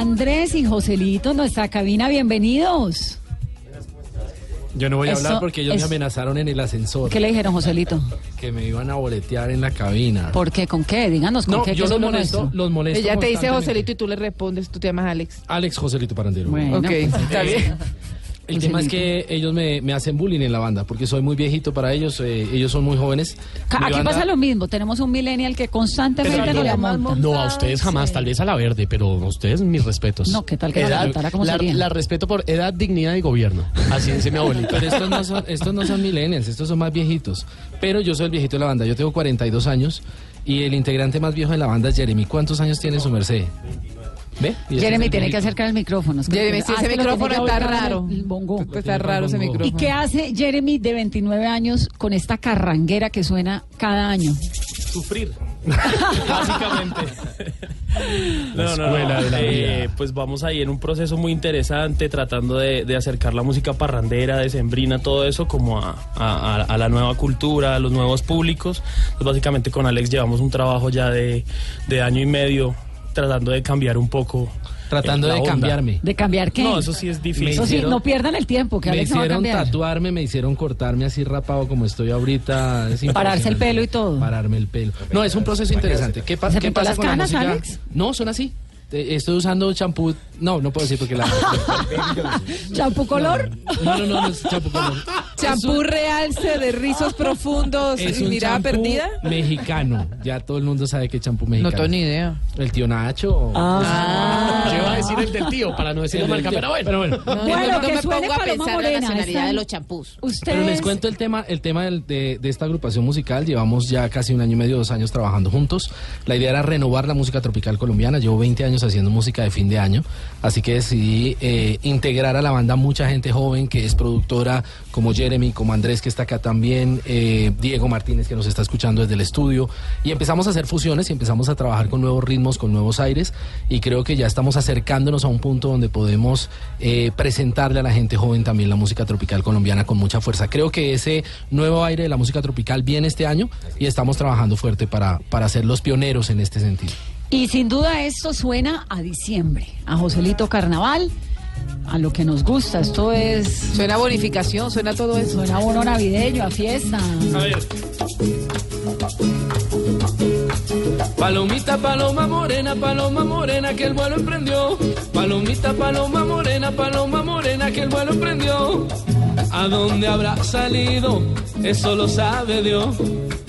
Andrés y Joselito, nuestra cabina, bienvenidos. Yo no voy a Eso hablar porque ellos es- me amenazaron en el ascensor ¿Qué le dijeron, Joselito? que me iban a boletear en la cabina. ¿Por qué? ¿Con qué? Díganos, ¿con no, qué? yo ¿Qué los es lo molesto, nuestro? los molesto. Ella te dice. Joselito y tú le respondes, tú te llamas Alex. Alex Joselito Parandero. Bueno, ok, pues, está bien. El tema es que ellos me, me hacen bullying en la banda porque soy muy viejito para ellos. eh, ellos son muy jóvenes. Aquí banda- pasa lo mismo. Tenemos un millennial que constantemente nos la monta. No, a ustedes jamás, tal vez a la verde, pero a ustedes mis respetos. No, ¿qué tal que la? ¿Cómo la, sería? la respeto por edad, dignidad y gobierno. Así dice mi abuelita. Pero estos no, son, estos no son millennials, estos son más viejitos. Pero yo soy el viejito de la banda. Yo tengo 42 años y el integrante más viejo de la banda es Jeremy. ¿Cuántos años tiene su merced? Jeremy tiene que acercar el micrófono. es que- Jeremy, si Ah, ese lo micrófono está raro. el bongo. Está raro ese bongo. ¿Y micrófono. qué hace Jeremy de 29 años con esta carranguera que suena cada año? sufrir. Básicamente. No, no, no, eh, pues vamos ahí en un proceso muy interesante, tratando de, de acercar la música parrandera, de sembrina, todo eso, como a, a- a- a la nueva cultura, a los nuevos públicos. Pues básicamente con Alex llevamos un trabajo ya de, de año y medio, tratando de cambiar un poco. Tratando eh, la de onda. cambiarme. ¿De cambiar qué? No, eso sí es difícil. Eso sí, hicieron- no pierdan el tiempo, que Me Alex no va a hicieron cambiar. tatuarme, me hicieron cortarme así rapado como estoy ahorita. Es Pararse el pelo y todo. Pararme el pelo. No, es un proceso interesante. ¿Qué, pa- ¿Se qué pasa las con la canas, música? Alex? No, son así. Eh, Estoy usando champú. No, no puedo decir porque la. ¿Champú color? No, no, no, no es champú color. Champú realce de rizos profundos Es y un mirada perdida. mexicano. Ya todo el mundo sabe que es champú mexicano. No tengo ni idea. El tío Nacho. Ah. A decir el del tío, para no decirlo El del marca, pero bueno. Pero bueno. Bueno, no que me suene pongo a Paloma pensar la Morena, nacionalidad están- de los champús. Pero Ustedes... les cuento el tema, el tema del- de, de esta agrupación musical. Llevamos ya casi un año y medio, dos años trabajando juntos. La idea era renovar la música tropical colombiana. Llevo 20 años haciendo música de fin de año, así que decidí eh, integrar a la banda mucha gente joven que es productora, como Jeremy, como Andrés que está acá también, eh, Diego Martínez que nos está escuchando desde el estudio. Y empezamos a hacer fusiones y empezamos a trabajar con nuevos ritmos, con nuevos aires. Y creo que ya estamos acercándonos a un punto donde podemos eh, presentarle a la gente joven también la música tropical colombiana con mucha fuerza. Creo que ese nuevo aire de la música tropical viene este año y estamos trabajando fuerte para, para ser los pioneros en este sentido. Y sin duda esto suena a diciembre, a Joselito Carnaval, a lo que nos gusta. Esto es... Suena a bonificación, suena todo eso. Suena a bono navideño, a fiesta. A ver, Palomita, paloma morena, paloma morena, que el vuelo emprendió. Palomita, paloma morena, paloma morena, que el vuelo emprendió. ¿A dónde habrá salido? Eso lo sabe Dios.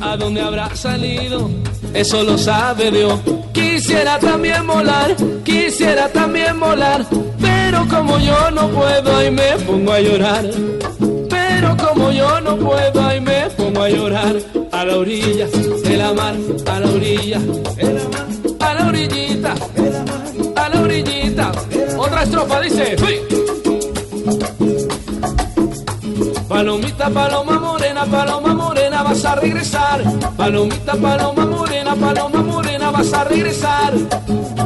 ¿A dónde habrá salido? Eso lo sabe Dios. Quisiera también volar, quisiera también volar. Pero como yo no puedo, y me pongo a llorar. Pero como yo no puedo, ahí me pongo a llorar la orilla de la mar, a la orilla a la orillita, a la orillita. Otra estrofa dice. Palomita, paloma morena, paloma morena, vas a regresar. Palomita, paloma morena, paloma morena, vas a regresar.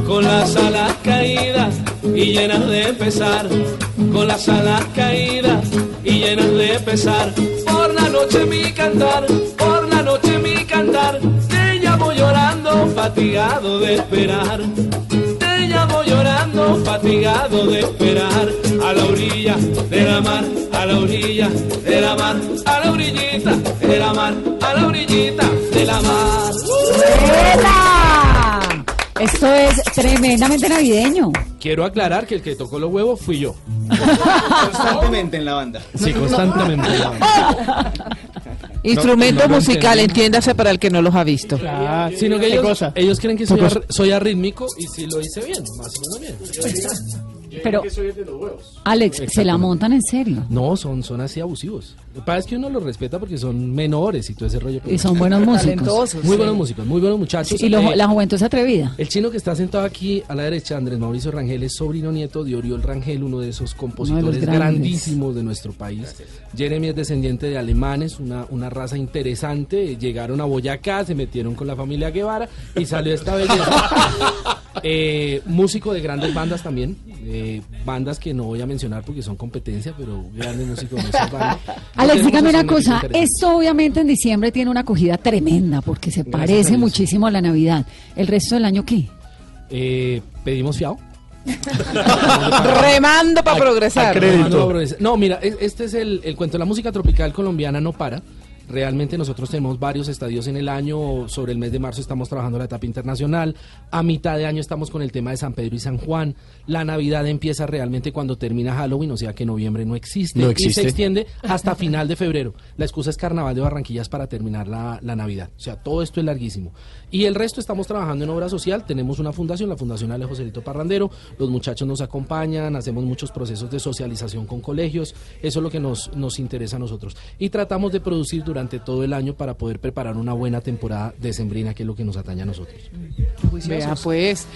Con las alas caídas y llenas de pesar. Con las alas caídas y llenas de pesar. Por la noche mi cantar, fatigado de esperar. Te llamo llorando, fatigado de esperar a la orilla de la mar, a la orilla de la mar, a la orillita de la mar, a la orillita de la mar. ¡Ela! Esto esto es tremendamente navideño. Quiero aclarar que el que tocó los huevos fui yo. Constantemente en la banda. Sí, constantemente. Instrumento no musical, entiéndase para el que no los ha visto. Sino que ¿Qué ellos, cosa? ellos creen que soy, ar- soy arrítmico y si lo hice bien, más o menos bien. Pero, Alex, se la montan en serio. No, son, son así abusivos. Lo que pasa es que uno los respeta porque son menores y todo ese rollo. Y son buenos músicos. Muy buenos músicos, muy buenos muchachos. Y lo- Eh, la juventud es atrevida. El chino que está sentado aquí a la derecha, Andrés Mauricio Rangel, es sobrino nieto de Oriol Rangel, uno de esos compositores grandísimos de nuestro país. Jeremy es descendiente de alemanes, una, una raza interesante. Llegaron a Boyacá, se metieron con la familia Guevara y salió esta belleza. Eh, músico de grandes bandas también, eh, bandas que no voy a mencionar porque son competencia, pero grandes músicos. Alex, dígame una cosa. Esto obviamente en diciembre tiene una acogida tremenda porque se Gracias parece muchísimo a la Navidad. ¿El resto del año qué? Eh, pedimos fiado. Remando para progresar. No, mira, es- este es el, el cuento. La música tropical colombiana no para. Realmente nosotros tenemos varios estadios en el año. Sobre el mes de marzo estamos trabajando la etapa internacional. A mitad de año estamos con el tema de San Pedro y San Juan. La Navidad empieza realmente cuando termina Halloween, o sea que noviembre no existe. No Y se extiende hasta final de febrero. La excusa es Carnaval de Barranquillas para terminar la, la Navidad. O sea, todo esto es larguísimo. Y el resto estamos trabajando en obra social. Tenemos una fundación, la Fundación Ale Joselito Parrandero. Los muchachos nos acompañan, hacemos muchos procesos de socialización con colegios. Eso es lo que nos, nos interesa a nosotros. Y tratamos de producir durante todo el año para poder preparar una buena temporada decembrina, que es lo que nos atañe a nosotros. Vea, pues,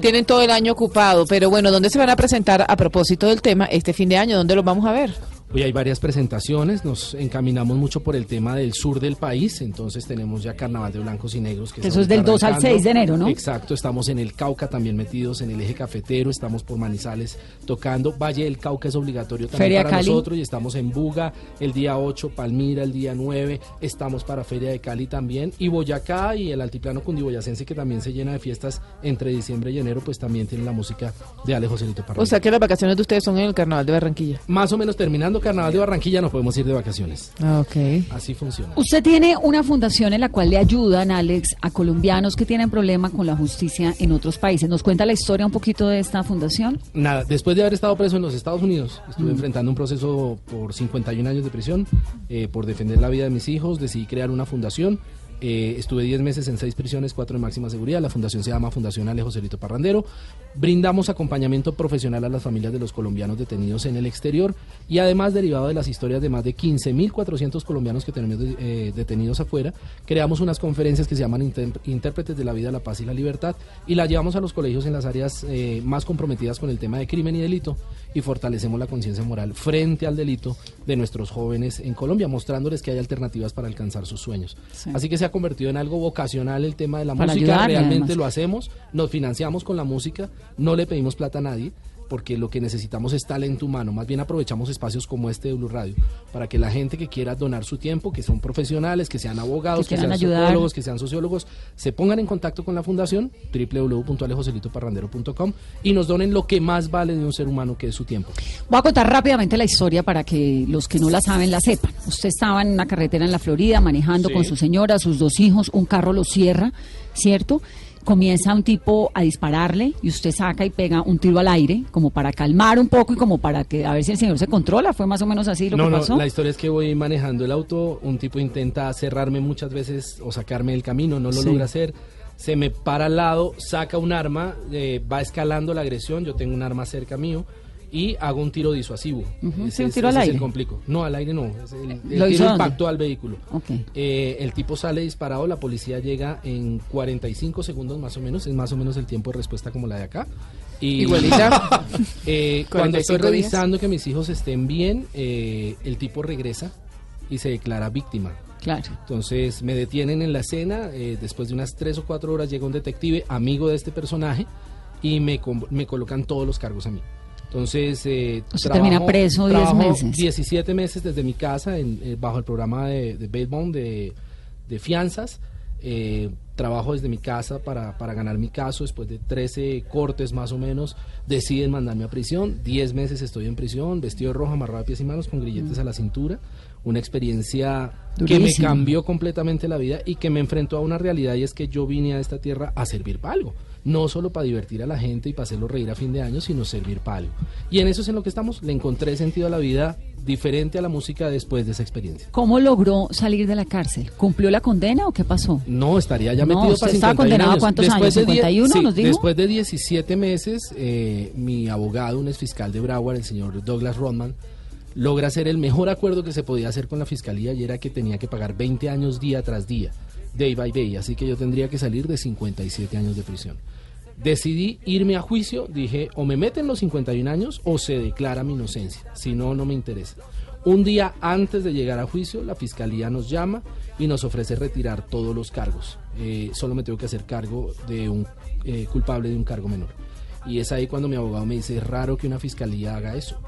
tienen todo el año ocupado, pero bueno, ¿dónde se van a presentar a propósito del tema este fin de año? ¿Dónde los vamos a ver? Hoy hay varias presentaciones, nos encaminamos mucho por el tema del sur del país, entonces tenemos ya Carnaval de Blancos y Negros. Que eso es del ahorita 2 al arrancando. 6 de enero, ¿no? Exacto, estamos en el Cauca también metidos, en el eje cafetero, estamos por Manizales tocando, Valle del Cauca es obligatorio también Feria para Cali. nosotros y estamos en Buga el día 8, Palmira el día 9, estamos para Feria de Cali también y Boyacá y el altiplano cundiboyacense que también se llena de fiestas entre diciembre y enero, pues también tiene la música de Ale Joselito Parrilla. O sea que las vacaciones de ustedes son en el Carnaval de Barranquilla. Más o menos terminando Carnaval de Barranquilla nos podemos ir de vacaciones. Ah, ok. Así funciona. Usted tiene una fundación en la cual le ayudan, Alex, a colombianos que tienen problemas con la justicia en otros países. ¿Nos cuenta la historia un poquito de esta fundación? Nada, después de haber estado preso en los Estados Unidos, estuve enfrentando un proceso por 51 años de prisión, eh, por defender la vida de mis hijos, decidí crear una fundación. eh, estuve 10 meses en 6 prisiones, 4 de máxima seguridad. La fundación se llama Fundación Alejo Celito Parrandero. Brindamos acompañamiento profesional a las familias de los colombianos detenidos en el exterior y además derivado de las historias de más de 15.400 colombianos que tenemos eh, detenidos afuera, creamos unas conferencias que se llaman Intérpretes de la Vida, la Paz y la Libertad y las llevamos a los colegios en las áreas eh, más comprometidas con el tema de crimen y delito y fortalecemos la conciencia moral frente al delito de nuestros jóvenes en Colombia, mostrándoles que hay alternativas para alcanzar sus sueños. Sí. Así que se ha convertido en algo vocacional el tema de la Para música, ayudarle, realmente además. lo hacemos, nos financiamos con la música, no le pedimos plata a nadie porque lo que necesitamos es talento humano, más bien aprovechamos espacios como este de Blue Radio para que la gente que quiera donar su tiempo, que son profesionales, que sean abogados, Que sean ayudar. psicólogos, que sean sociólogos, se pongan en contacto con la fundación www.alejoselitoparrandero.com y nos donen lo que más vale de un ser humano que es su tiempo. Voy a contar rápidamente la historia para que los que no la saben la sepan. Usted estaba en una carretera en la Florida manejando Sí. con su señora, sus dos hijos, un carro lo cierra, ¿cierto? Comienza un tipo a dispararle y usted saca y pega un tiro al aire como para calmar un poco y como para que a ver si el señor se controla. Fue más o menos así lo no, que no, pasó. la historia es que voy manejando el auto, un tipo intenta cerrarme muchas veces o sacarme del camino, no lo Sí. logra hacer. Se me para al lado, saca un arma, eh, va escalando la agresión, yo tengo un arma cerca mío y hago un tiro disuasivo. Ujú, Ese sí, un es- tiro al ese es aire. el complico. No, al aire no, es el, el ¿Lo tiro impactó al vehículo. Ok. Eh, el tipo sale disparado, la policía llega en 45 segundos más o menos, es más o menos el tiempo de respuesta como la de acá. Y, Igualita. Eh, cuando estoy 45 días. revisando que mis hijos estén bien, eh, el tipo regresa y se declara víctima. Claro. Entonces me detienen en la escena, eh, después de unas tres o cuatro horas llega un detective, amigo de este personaje, y me, me colocan todos los cargos a mí. Entonces, eh, Usted termina preso 10 trabajo meses. 17 meses desde mi casa en- eh, bajo el programa de, de bail bond, de, de fianzas. Eh, trabajo desde mi casa para, para ganar mi caso. Después de 13 cortes más o menos, deciden mandarme a prisión. 10 meses estoy en prisión, vestido de rojo, amarrado de pies y manos, con grilletes a la cintura. Una experiencia que me cambió completamente la vida y que me enfrentó a una realidad y es que yo vine a esta tierra a servir para algo. No solo para divertir a la gente y para hacerlo reír a fin de año, sino servir para algo. Y en eso es en lo que estamos. Le encontré sentido a la vida diferente a la música después de esa experiencia. ¿Cómo logró salir de la cárcel? ¿Cumplió la condena o qué pasó? No, estaría ya No, metido usted para estaba 51 condenado a años. cuántos años, de die- 51 sí, nos dijo. Después de 17 meses, eh, mi abogado, un exfiscal de Broward, el señor Douglas Rodman, logra hacer el mejor acuerdo que se podía hacer con la fiscalía y era que tenía que pagar 20 años día tras día, day by day. Así que yo tendría que salir de 57 años de prisión. Decidí irme a juicio, dije, o me meten los 51 años o se declara mi inocencia, si no, no me interesa. Un día antes de llegar a juicio, la fiscalía nos llama y nos ofrece retirar todos los cargos. Eh, solo me tengo que hacer cargo de un eh, culpable de un cargo menor. Y es ahí cuando mi abogado me dice, es raro que una fiscalía haga eso.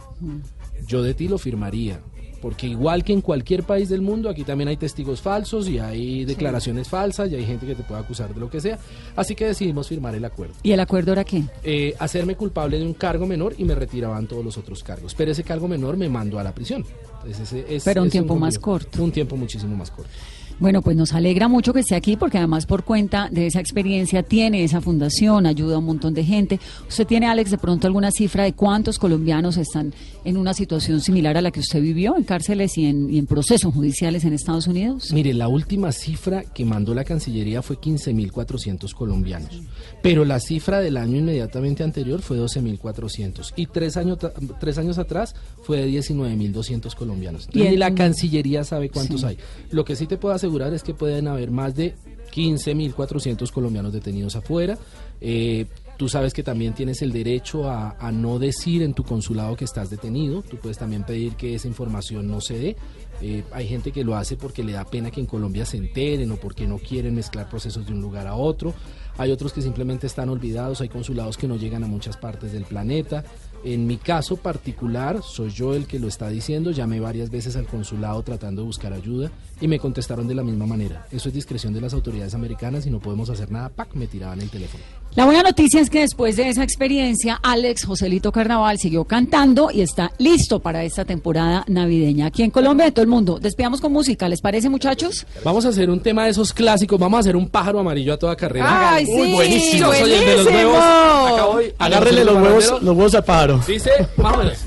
Yo de ti lo firmaría, porque igual que en cualquier país del mundo, aquí también hay testigos falsos y hay declaraciones falsas y hay gente que te puede acusar de lo que sea. Así que decidimos firmar el acuerdo. ¿Y el acuerdo era qué? Eh, hacerme culpable de un cargo menor y me retiraban todos los otros cargos. Pero ese cargo menor me mandó a la prisión. Entonces, ese es- Pero un tiempo más complejo. corto. Un tiempo muchísimo más corto. Bueno, pues nos alegra mucho que esté aquí porque además por cuenta de esa experiencia tiene esa fundación, ayuda a un montón de gente. ¿Usted tiene, Alex, de pronto alguna cifra de cuántos colombianos están en una situación similar a la que usted vivió en cárceles y en, y en procesos judiciales en Estados Unidos? Mire, la última cifra que mandó la Cancillería fue 15.400 colombianos, pero la cifra del año inmediatamente anterior fue 12.400 y tres años, tres años atrás fue de 19.200 colombianos. Y ni en- la Cancillería sabe cuántos Sí. hay. Lo que sí te puedo es que pueden haber más de 15.400 colombianos detenidos afuera. Eh, Tú sabes que también tienes el derecho a no decir en tu consulado que estás detenido. Tú puedes también pedir que esa información no se dé. Eh, hay gente que lo hace porque le da pena que en Colombia se enteren o porque no quieren mezclar procesos de un lugar a otro. Hay otros que simplemente están olvidados. Hay consulados que no llegan a muchas partes del planeta. En mi caso particular, soy yo el que lo está diciendo. Llamé varias veces al consulado tratando de buscar ayuda y me contestaron de la misma manera. Eso es discreción de las autoridades americanas y no podemos hacer nada. ¡Pac! Me tiraban el teléfono. La buena noticia es que después de esa experiencia, Alex Joselito Carnaval siguió cantando y está listo para esta temporada navideña aquí en Colombia todo el mundo. Despidamos con música, ¿les parece, muchachos? Vamos a hacer un tema de esos clásicos. Vamos a hacer un pájaro amarillo a toda carrera. ¡Ay, Uy, sí! buenísimo. Soy el de los huevos. Acá voy. Agárrele los huevos, los huevos al pájaro. Dice, menos.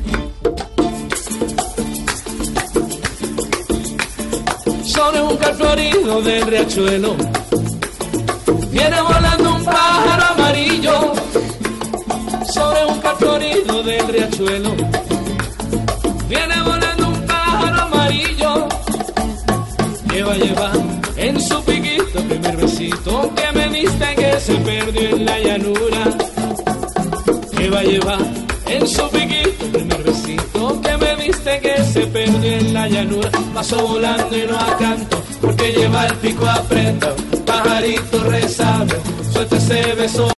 sobre un florido del riachuelo. Viene volando un pájaro amarillo sobre un florido del riachuelo. Que va a llevar en su piquito primer besito que me diste que se perdió en la llanura. Que va a llevar en su piquito primer besito que me diste que se perdió en la llanura. Pasó volando y no a canto porque lleva el pico aprieto. Pajarito resabio, suelta ese beso.